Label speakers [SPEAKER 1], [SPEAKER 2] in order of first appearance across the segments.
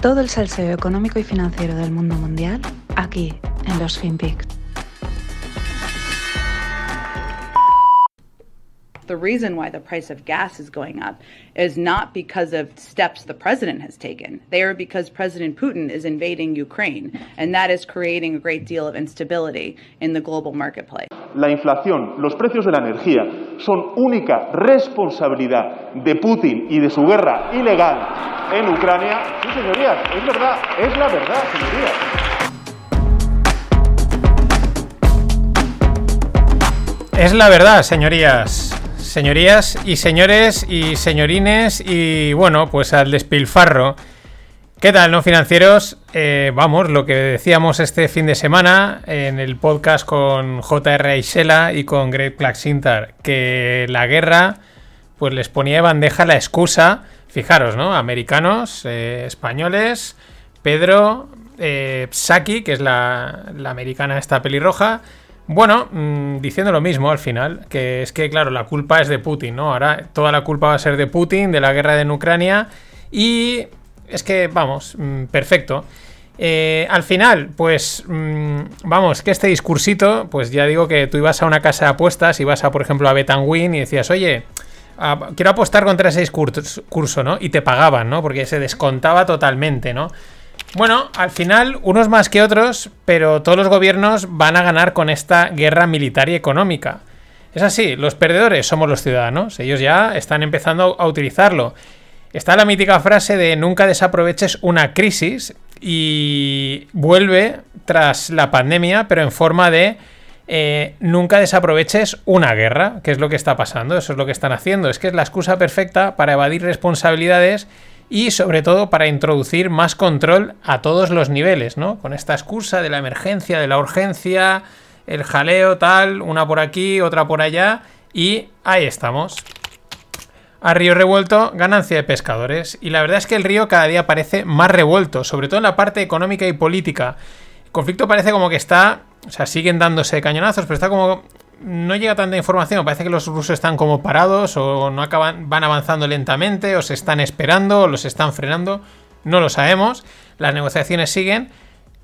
[SPEAKER 1] Todo el salseo económico y financiero del mundo mundial aquí en los FinPix.
[SPEAKER 2] The reason why the price of gas is going up is not because of steps the president has taken. They are because President Putin is invading Ukraine, and that is creating a great deal of instability in the global marketplace.
[SPEAKER 3] La inflación, los precios de la energía son única responsabilidad de Putin y de su guerra ilegal en Ucrania. Sí, señorías, es verdad, es la verdad, señorías.
[SPEAKER 4] Es la verdad, señorías. Señorías y señores y señorines y bueno, pues al despilfarro. ¿Qué tal, no financieros? Eh, vamos, lo que decíamos este fin de semana en el podcast con J.R. Isela y con Greg Plaxintar, que la guerra pues les ponía de bandeja la excusa, fijaros, ¿no? Americanos, eh, españoles, Pedro, eh, Saki, que es la, la americana esta pelirroja, bueno, mm, diciendo lo mismo al final, que es que, claro, la culpa es de Putin, ¿no? Ahora toda la culpa va a ser de Putin, de la guerra en Ucrania, y es que, vamos, mm, perfecto. Eh, al final, pues, mm, vamos, que este discursito, pues ya digo que tú ibas a una casa de apuestas, ibas a, por ejemplo, a Betanwin y decías, oye, quiero apostar contra ese discurso, ¿no? Y te pagaban, ¿no? Porque se descontaba totalmente, ¿no? Bueno, al final, unos más que otros, pero todos los gobiernos van a ganar con esta guerra militar y económica. Es así, los perdedores somos los ciudadanos, ellos ya están empezando a utilizarlo. Está la mítica frase de nunca desaproveches una crisis y vuelve tras la pandemia, pero en forma de eh, nunca desaproveches una guerra, que es lo que está pasando, eso es lo que están haciendo, es que es la excusa perfecta para evadir responsabilidades y sobre todo para introducir más control a todos los niveles, ¿no? Con esta excusa de la emergencia, de la urgencia, el jaleo, tal, una por aquí, otra por allá, y ahí estamos. A río revuelto, ganancia de pescadores. Y la verdad es que el río cada día parece más revuelto, sobre todo en la parte económica y política. El conflicto parece como que está, o sea, siguen dándose cañonazos, pero está como no llega tanta información. Parece que los rusos están como parados o no acaban, van avanzando lentamente o se están esperando o los están frenando. No lo sabemos. Las negociaciones siguen.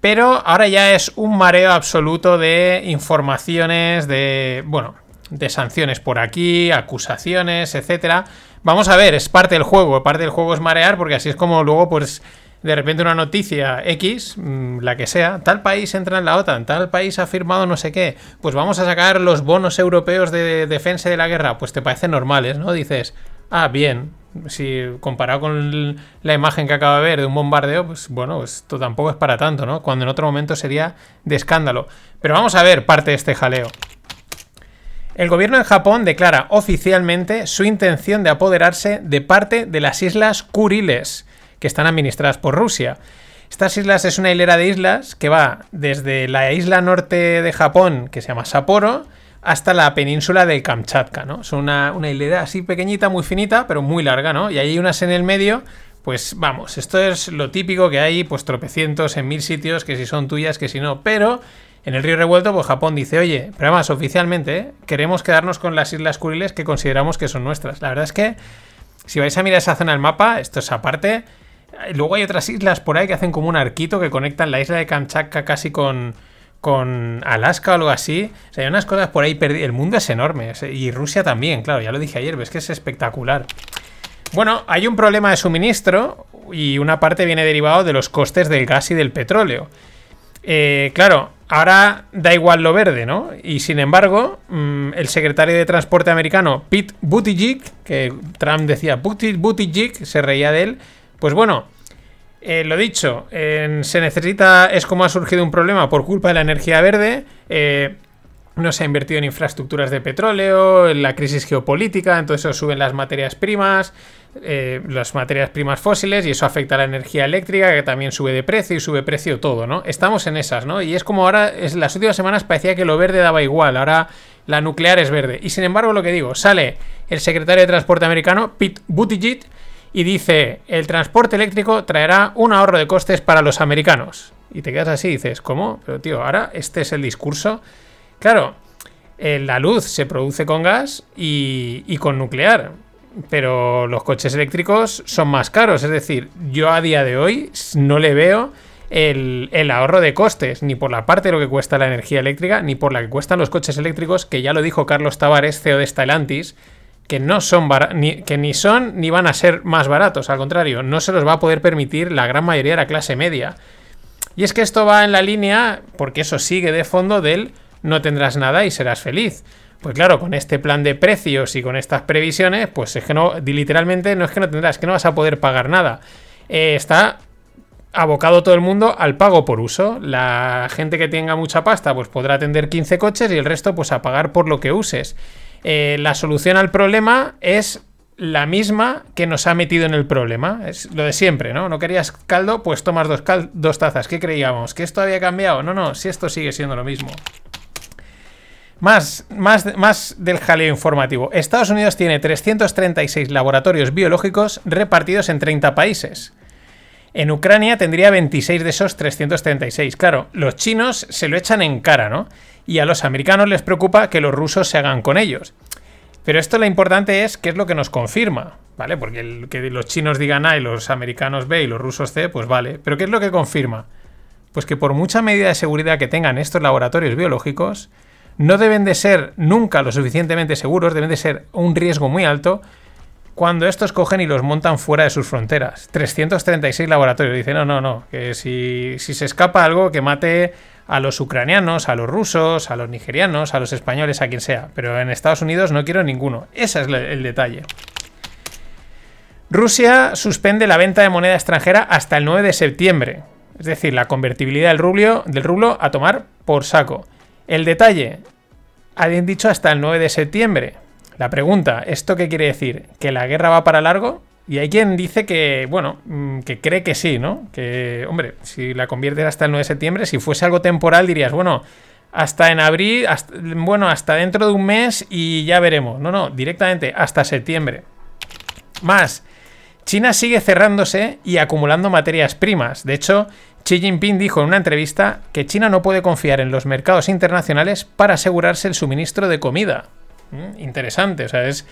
[SPEAKER 4] Pero ahora ya es un mareo absoluto de informaciones, de, bueno, de sanciones por aquí, acusaciones, etcétera. Vamos a ver, es parte del juego. Parte del juego es marear porque así es como luego pues de repente una noticia X, mm, la que sea, tal país entra en la OTAN, tal país ha firmado no sé qué, pues vamos a sacar los bonos europeos de defensa de la guerra, pues te parecen normales, ¿no? Dices, ah, bien, si comparado con la imagen que acabo de ver de un bombardeo, pues bueno, esto tampoco es para tanto, ¿no? Cuando en otro momento sería de escándalo. Pero vamos a ver parte de este jaleo. El gobierno de Japón declara oficialmente su intención de apoderarse de parte de las islas Kuriles que están administradas por Rusia. Estas islas es una hilera de islas que va desde la isla norte de Japón, que se llama Sapporo, hasta la península de Kamchatka, ¿no? Son una, hilera así pequeñita, muy finita, pero muy larga, ¿no? Y hay unas en el medio, pues vamos, esto es lo típico que hay, pues tropecientos en mil sitios, que si son tuyas, que si no, pero en el río revuelto, pues Japón dice, oye, pero además oficialmente, ¿eh? queremos quedarnos con las islas Kuriles que consideramos que son nuestras. La verdad es que, si vais a mirar esa zona del mapa, esto es aparte, Luego hay otras islas por ahí que hacen como un arquito que conectan la isla de Kamchatka casi con, con Alaska o algo así. O sea, hay unas cosas por ahí perdidas. El mundo es enorme. Y Rusia también, claro, ya lo dije ayer, ves que es espectacular. Bueno, hay un problema de suministro y una parte viene derivado de los costes del gas y del petróleo. Eh, claro, ahora da igual lo verde, ¿no? Y sin embargo, mm, el secretario de Transporte americano, Pete Buttigieg, que Trump decía Buttigieg, se reía de él, pues bueno, eh, lo dicho, se necesita, es como ha surgido un problema por culpa de la energía verde. Eh, no se ha invertido en infraestructuras de petróleo, en la crisis geopolítica, entonces suben las materias primas, eh, las materias primas fósiles y eso afecta a la energía eléctrica que también sube de precio y sube precio todo, ¿no? Estamos en esas, ¿no? Y es como ahora, las últimas semanas parecía que lo verde daba igual, ahora la nuclear es verde. Y sin embargo, lo que digo, sale el secretario de Transporte americano, Pete Buttigieg, y dice, el transporte eléctrico traerá un ahorro de costes para los americanos. Y te quedas así dices, ¿cómo? Pero tío, ahora este es el discurso. Claro, eh, la luz se produce con gas y, con nuclear. pero los coches eléctricos son más caros. Es decir, yo a día de hoy no le veo el, el, ahorro de costes, ni por la parte de lo que cuesta la energía eléctrica, ni por la que cuestan los coches eléctricos, que ya lo dijo Carlos Tavares, CEO de Stellantis, que no son ni, que ni son ni van a ser más baratos, al contrario, no se los va a poder permitir la gran mayoría de la clase media. Y es que esto va en la línea, porque eso sigue de fondo del no tendrás nada y serás feliz. Pues claro, con este plan de precios y con estas previsiones, pues es que no, literalmente no es que no tendrás, es que no vas a poder pagar nada. Eh, está abocado todo el mundo al pago por uso. La gente que tenga mucha pasta, pues podrá atender 15 coches y el resto, pues a pagar por lo que uses. Eh, la solución al problema es la misma que nos ha metido en el problema. Es lo de siempre, ¿no? No querías caldo, pues tomas dos, dos tazas. ¿Qué creíamos? ¿Que esto había cambiado? No, no, si esto sigue siendo lo mismo. Más, más, más del jaleo informativo. Estados Unidos tiene 336 laboratorios biológicos repartidos en 30 países. En Ucrania tendría 26 de esos 336. Claro, los chinos se lo echan en cara, ¿no? Y a los americanos les preocupa que los rusos se hagan con ellos. Pero esto lo importante es qué es lo que nos confirma, ¿vale? Porque que los chinos digan A y los americanos B y los rusos C, pues vale. Pero ¿qué es lo que confirma? Pues que por mucha medida de seguridad que tengan estos laboratorios biológicos, no deben de ser nunca lo suficientemente seguros, deben de ser un riesgo muy alto cuando estos cogen y los montan fuera de sus fronteras. 336 laboratorios. Dicen, no, no, no, que si, si se escapa algo, que mate a los ucranianos, a los rusos, a los nigerianos, a los españoles, a quien sea. Pero en Estados Unidos no quiero ninguno. Ese es el detalle. Rusia suspende la venta de moneda extranjera hasta el 9 de septiembre. Es decir, la convertibilidad del rublo, del rublo a tomar por saco. El detalle, habían dicho hasta el 9 de septiembre. La pregunta, ¿esto qué quiere decir? ¿Que la guerra va para largo? Y hay quien dice que, bueno, mm, que cree que sí, ¿no? Que, hombre, si la conviertes hasta el 9 de septiembre, si fuese algo temporal, dirías, bueno, hasta en abril, bueno, hasta dentro de un mes y ya veremos. No, no, directamente hasta septiembre. Más, China sigue cerrándose y acumulando materias primas. De hecho, Xi Jinping dijo en una entrevista que China no puede confiar en los mercados internacionales para asegurarse el suministro de comida. Interesante, o sea, es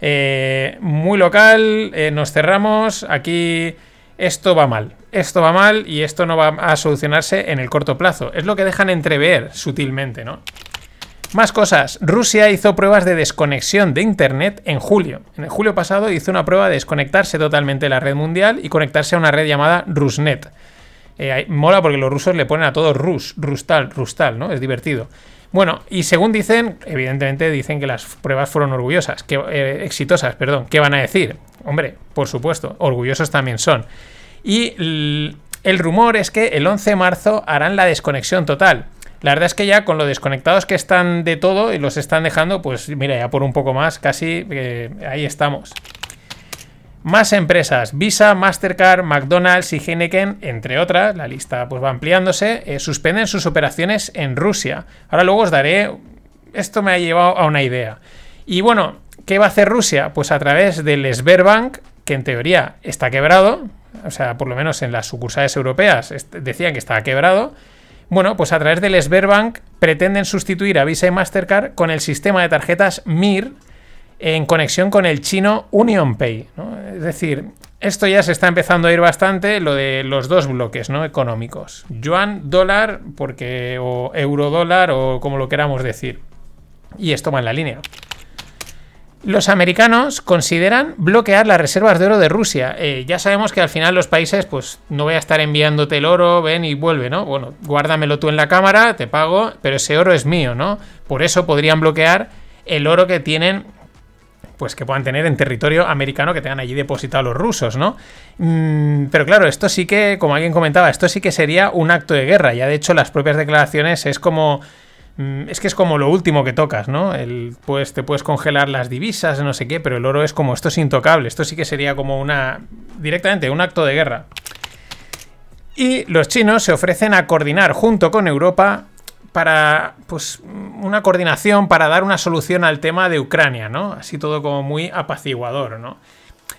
[SPEAKER 4] eh, muy local, eh, nos cerramos, aquí esto va mal, esto va mal y esto no va a solucionarse en el corto plazo. Es lo que dejan entrever sutilmente, ¿no? Más cosas. Rusia hizo pruebas de desconexión de Internet en julio. En el julio pasado hizo una prueba de desconectarse totalmente de la red mundial y conectarse a una red llamada Rusnet. Eh, mola porque los rusos le ponen a todo Rus, Rustal, Rustal, ¿no? Es divertido. Bueno, y según dicen, evidentemente dicen que las pruebas fueron orgullosas, que, eh, exitosas, perdón. ¿Qué van a decir? Hombre, por supuesto, orgullosos también son. Y el rumor es que el 11 de marzo harán la desconexión total. La verdad es que ya con lo desconectados que están de todo y los están dejando, pues mira, ya por un poco más, casi eh, ahí estamos. Más empresas, Visa, Mastercard, McDonald's y Heineken, entre otras, la lista pues va ampliándose, eh, suspenden sus operaciones en Rusia. Ahora luego os daré, esto me ha llevado a una idea. Y bueno, ¿qué va a hacer Rusia? Pues a través del Sberbank, que en teoría está quebrado, o sea, por lo menos en las sucursales europeas decían que estaba quebrado. Bueno, pues a través del Sberbank pretenden sustituir a Visa y Mastercard con el sistema de tarjetas MIR, en conexión con el chino UnionPay. Es decir, esto ya se está empezando a ir bastante, lo de los dos bloques ¿no? económicos. Yuan, dólar, porque, o euro dólar, o como lo queramos decir. Y esto va en la línea. Los americanos consideran bloquear las reservas de oro de Rusia. Eh, ya sabemos que al final los países, pues no voy a estar enviándote el oro, ven y vuelve, ¿no? Bueno, guárdamelo tú en la cámara, te pago, pero ese oro es mío, ¿no? Por eso podrían bloquear el oro que tienen pues que puedan tener en territorio americano que tengan allí depositado los rusos, ¿no? Mm, pero claro, esto sí que, como alguien comentaba, esto sí que sería un acto de guerra. Ya de hecho, las propias declaraciones es como. Mm, es que es como lo último que tocas, ¿no? El, pues te puedes congelar las divisas, no sé qué, pero el oro es como esto es intocable. Esto sí que sería como una. directamente un acto de guerra. Y los chinos se ofrecen a coordinar junto con Europa para pues una coordinación para dar una solución al tema de Ucrania, ¿no? Así todo como muy apaciguador, ¿no?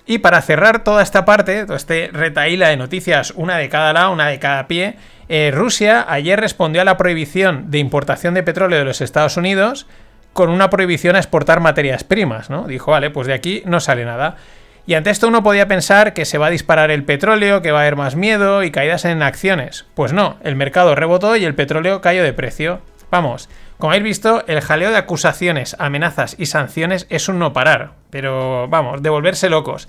[SPEAKER 4] Y para cerrar toda esta parte, todo este retaíla de noticias, una de cada lado, una de cada pie, eh, Rusia ayer respondió a la prohibición de importación de petróleo de los Estados Unidos con una prohibición a exportar materias primas, ¿no? Dijo, vale, pues de aquí no sale nada. Y ante esto uno podía pensar que se va a disparar el petróleo, que va a haber más miedo y caídas en acciones. Pues no, el mercado rebotó y el petróleo cayó de precio. Vamos, como habéis visto, el jaleo de acusaciones, amenazas y sanciones es un no parar. Pero vamos, de volverse locos.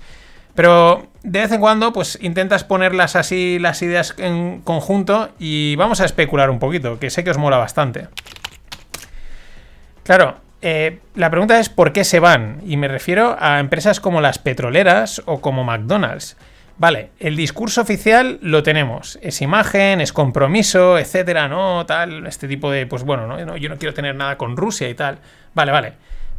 [SPEAKER 4] Pero de vez en cuando, pues intentas ponerlas así las ideas en conjunto y vamos a especular un poquito, que sé que os mola bastante. Claro, eh, la pregunta es ¿por qué se van? Y me refiero a empresas como las petroleras o como McDonald's. Vale, el discurso oficial lo tenemos. Es imagen, es compromiso, etcétera, ¿no? Tal, este tipo de, pues bueno, ¿no? yo no quiero tener nada con Rusia y tal. Vale, vale.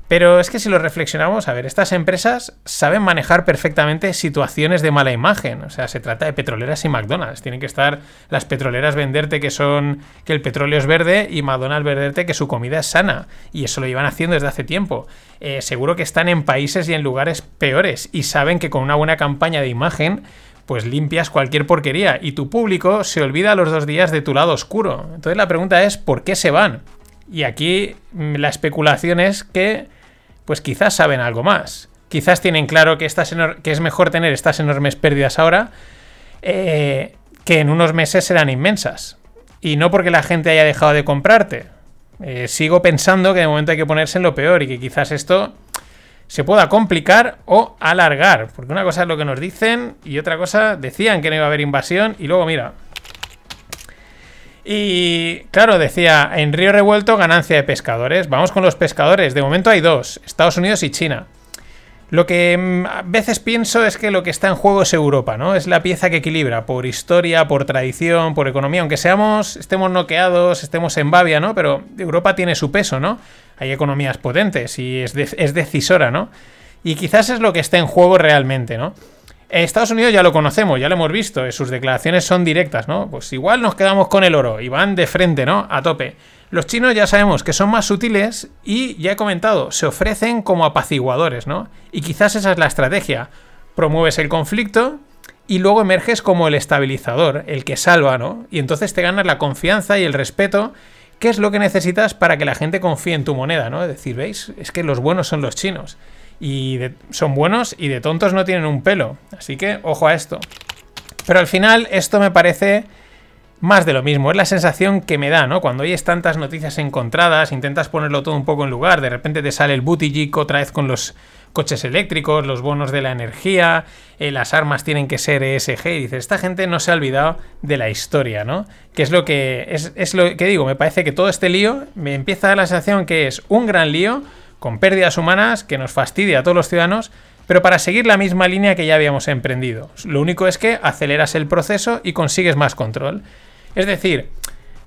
[SPEAKER 4] Pero es que si lo reflexionamos, a ver, estas empresas saben manejar perfectamente situaciones de mala imagen. O sea, se trata de petroleras y McDonald's. Tienen que estar las petroleras venderte que son que el petróleo es verde y McDonald's venderte que su comida es sana. Y eso lo llevan haciendo desde hace tiempo. Eh, seguro que están en países y en lugares peores y saben que con una buena campaña de imagen pues limpias cualquier porquería y tu público se olvida a los dos días de tu lado oscuro. Entonces la pregunta es ¿por qué se van? Y aquí mm, la especulación es que pues quizás saben algo más. Quizás tienen claro que, es mejor tener estas enormes pérdidas ahora eh, que en unos meses serán inmensas. Y no porque la gente haya dejado de comprarte. Eh, sigo pensando que de momento hay que ponerse en lo peor y que quizás esto se pueda complicar o alargar. Porque una cosa es lo que nos dicen y otra cosa decían que no iba a haber invasión y luego mira, y claro, decía, en Río Revuelto ganancia de pescadores. Vamos con los pescadores. De momento hay dos, Estados Unidos y China. Lo que mm, a veces pienso es que lo que está en juego es Europa, ¿no? Es la pieza que equilibra por historia, por tradición, por economía, aunque seamos, estemos noqueados, estemos en Babia, ¿no? Pero Europa tiene su peso, ¿no? Hay economías potentes y es decisora, ¿no? Y quizás es lo que está en juego realmente, ¿no? Estados Unidos ya lo conocemos, ya lo hemos visto, eh, sus declaraciones son directas, ¿no? Pues igual nos quedamos con el oro y van de frente, ¿no? A tope. Los chinos ya sabemos que son más sutiles y ya he comentado, se ofrecen como apaciguadores, ¿no? Y quizás esa es la estrategia. Promueves el conflicto y luego emerges como el estabilizador, el que salva, ¿no? Y entonces te ganas la confianza y el respeto, que es lo que necesitas para que la gente confíe en tu moneda, ¿no? Es decir, ¿veis? Es que los buenos son los chinos y son buenos y de tontos no tienen un pelo. Así que ojo a esto. Pero al final esto me parece más de lo mismo. Es la sensación que me da, ¿no? Cuando oyes tantas noticias encontradas, intentas ponerlo todo un poco en lugar, de repente te sale el Buttigieg otra vez con los coches eléctricos, los bonos de la energía, eh, las armas tienen que ser ESG, y dices, esta gente no se ha olvidado de la historia, ¿no? Que es lo que, es, es lo que digo, me parece que todo este lío me empieza a dar la sensación que es un gran lío, con pérdidas humanas que nos fastidia a todos los ciudadanos, pero para seguir la misma línea que ya habíamos emprendido. Lo único es que aceleras el proceso y consigues más control. Es decir,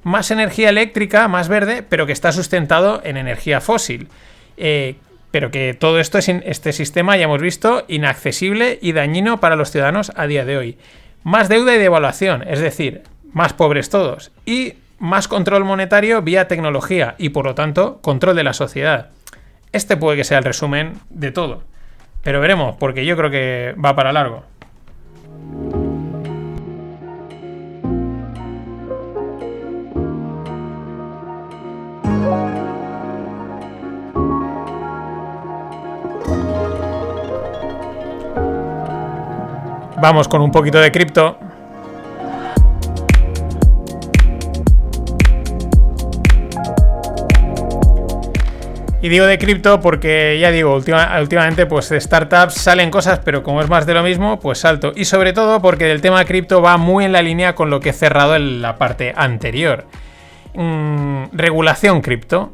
[SPEAKER 4] más energía eléctrica, más verde, pero que está sustentado en energía fósil. Eh, pero que todo esto es este sistema, ya hemos visto, inaccesible y dañino para los ciudadanos a día de hoy. Más deuda y devaluación, es decir, más pobres todos. Y más control monetario vía tecnología y por lo tanto control de la sociedad. Este puede que sea el resumen de todo. Pero veremos, porque yo creo que va para largo. Vamos con un poquito de cripto. Y digo de cripto porque ya digo, últimamente pues de startups salen cosas, pero como es más de lo mismo, pues salto. Y sobre todo porque el tema cripto va muy en la línea con lo que he cerrado en la parte anterior. Mm, regulación cripto.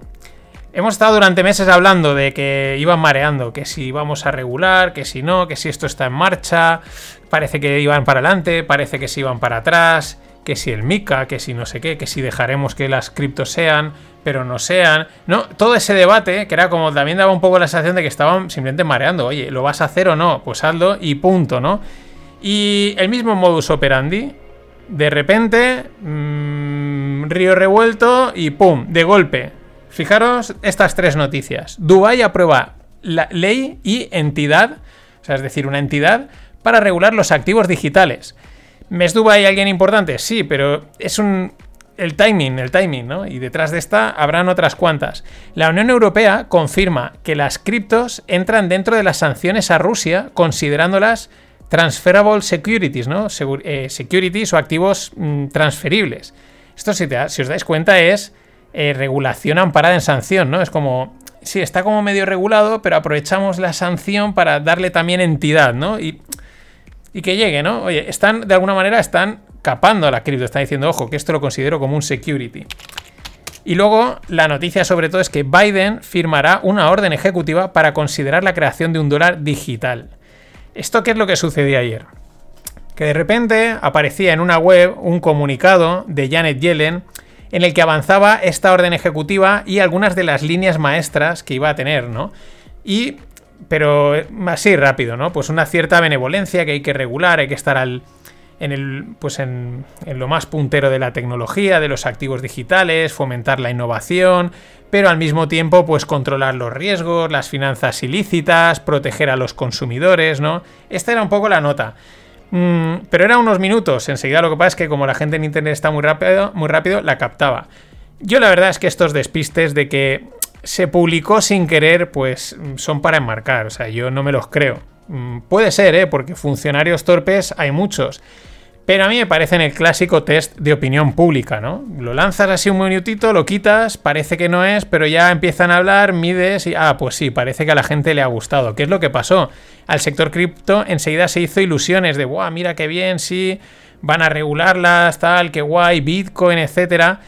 [SPEAKER 4] Hemos estado durante meses hablando de que iban mareando, que si vamos a regular, que si no, que si esto está en marcha, parece que iban para adelante, parece que si iban para atrás, que si el MICA, que si no sé qué, que si dejaremos que las criptos sean, pero no sean. No, todo ese debate, que era como también daba un poco la sensación de que estaban simplemente mareando. Oye, ¿lo vas a hacer o no? Pues hazlo y punto, ¿no? Y el mismo modus operandi. De repente, mmm, río revuelto y ¡pum! De golpe. Fijaros estas tres noticias. Dubái aprueba la ley y entidad, o sea, es decir, una entidad para regular los activos digitales. ¿Mes Dubái alguien importante? Sí, pero es un el timing, el timing, ¿no? Y detrás de esta habrán otras cuantas. La Unión Europea confirma que las criptos entran dentro de las sanciones a Rusia, considerándolas transferable securities, ¿no? Eh, securities o activos mm, transferibles. Esto, si, si, os dais cuenta, es eh, regulación amparada en sanción, ¿no? Es como, sí, está como medio regulado, pero aprovechamos la sanción para darle también entidad, ¿no? Y, y que llegue, ¿no? Oye, están, de alguna manera, están capando a la cripto, están diciendo, ojo, que esto lo considero como un security. Y luego la noticia sobre todo es que Biden firmará una orden ejecutiva para considerar la creación de un dólar digital. ¿Esto qué es lo que sucedió ayer? Que de repente aparecía en una web un comunicado de Janet Yellen en el que avanzaba esta orden ejecutiva y algunas de las líneas maestras que iba a tener, ¿no? Y pero así rápido, ¿no? Pues una cierta benevolencia que hay que regular, hay que estar al, en, el, pues en, lo más puntero de la tecnología, de los activos digitales, fomentar la innovación, pero al mismo tiempo pues controlar los riesgos, las finanzas ilícitas, proteger a los consumidores, ¿no? Esta era un poco la nota. Mm, pero era unos minutos, enseguida lo que pasa es que como la gente en internet está muy rápido, muy rápido, la captaba. Yo la verdad es que estos despistes de que se publicó sin querer, pues son para enmarcar, o sea, yo no me los creo. Mm, puede ser, ¿eh? Porque funcionarios torpes hay muchos. Pero a mí me parece en el clásico test de opinión pública, ¿no? Lo lanzas así un minutito, lo quitas, parece que no es, pero ya empiezan a hablar, mides y, ah, pues sí, parece que a la gente le ha gustado. ¿Qué es lo que pasó? Al sector cripto enseguida se hizo ilusiones de, guau, mira qué bien, sí, van a regularlas, tal, qué guay, Bitcoin, etcétera.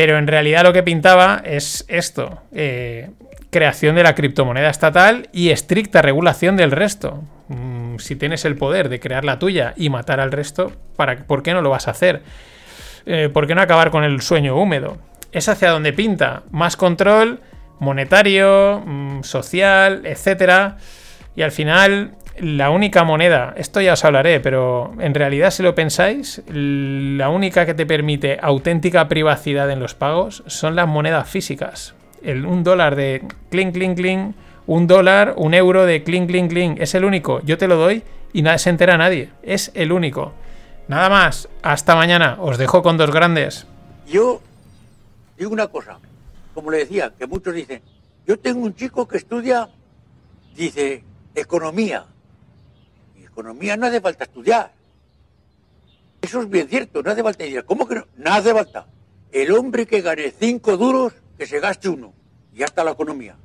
[SPEAKER 4] Pero en realidad lo que pintaba es esto. Eh, creación de la criptomoneda estatal y estricta regulación del resto. Mm, si tienes el poder de crear la tuya y matar al resto, ¿para, ¿por qué no lo vas a hacer? Eh, ¿Por qué no acabar con el sueño húmedo? Es hacia donde pinta. Más control monetario, mm, social, etcétera. Y al final, la única moneda, esto ya os hablaré, pero en realidad, si lo pensáis, la única que te permite auténtica privacidad en los pagos son las monedas físicas el, un dólar de clink, clink, clink, un dólar, un euro de clink, clink, clink. Es el único. Yo te lo doy y nada se entera nadie. Es el único. Nada más. Hasta mañana. Os dejo con dos grandes.
[SPEAKER 5] Yo digo una cosa. Como le decía, que muchos dicen, yo tengo un chico que estudia, dice, economía. Economía no hace falta estudiar. Eso es bien cierto, no hace falta estudiar. ¿Cómo que no? No hace falta. El hombre que gane cinco duros que se gaste uno. Y ya está la economía.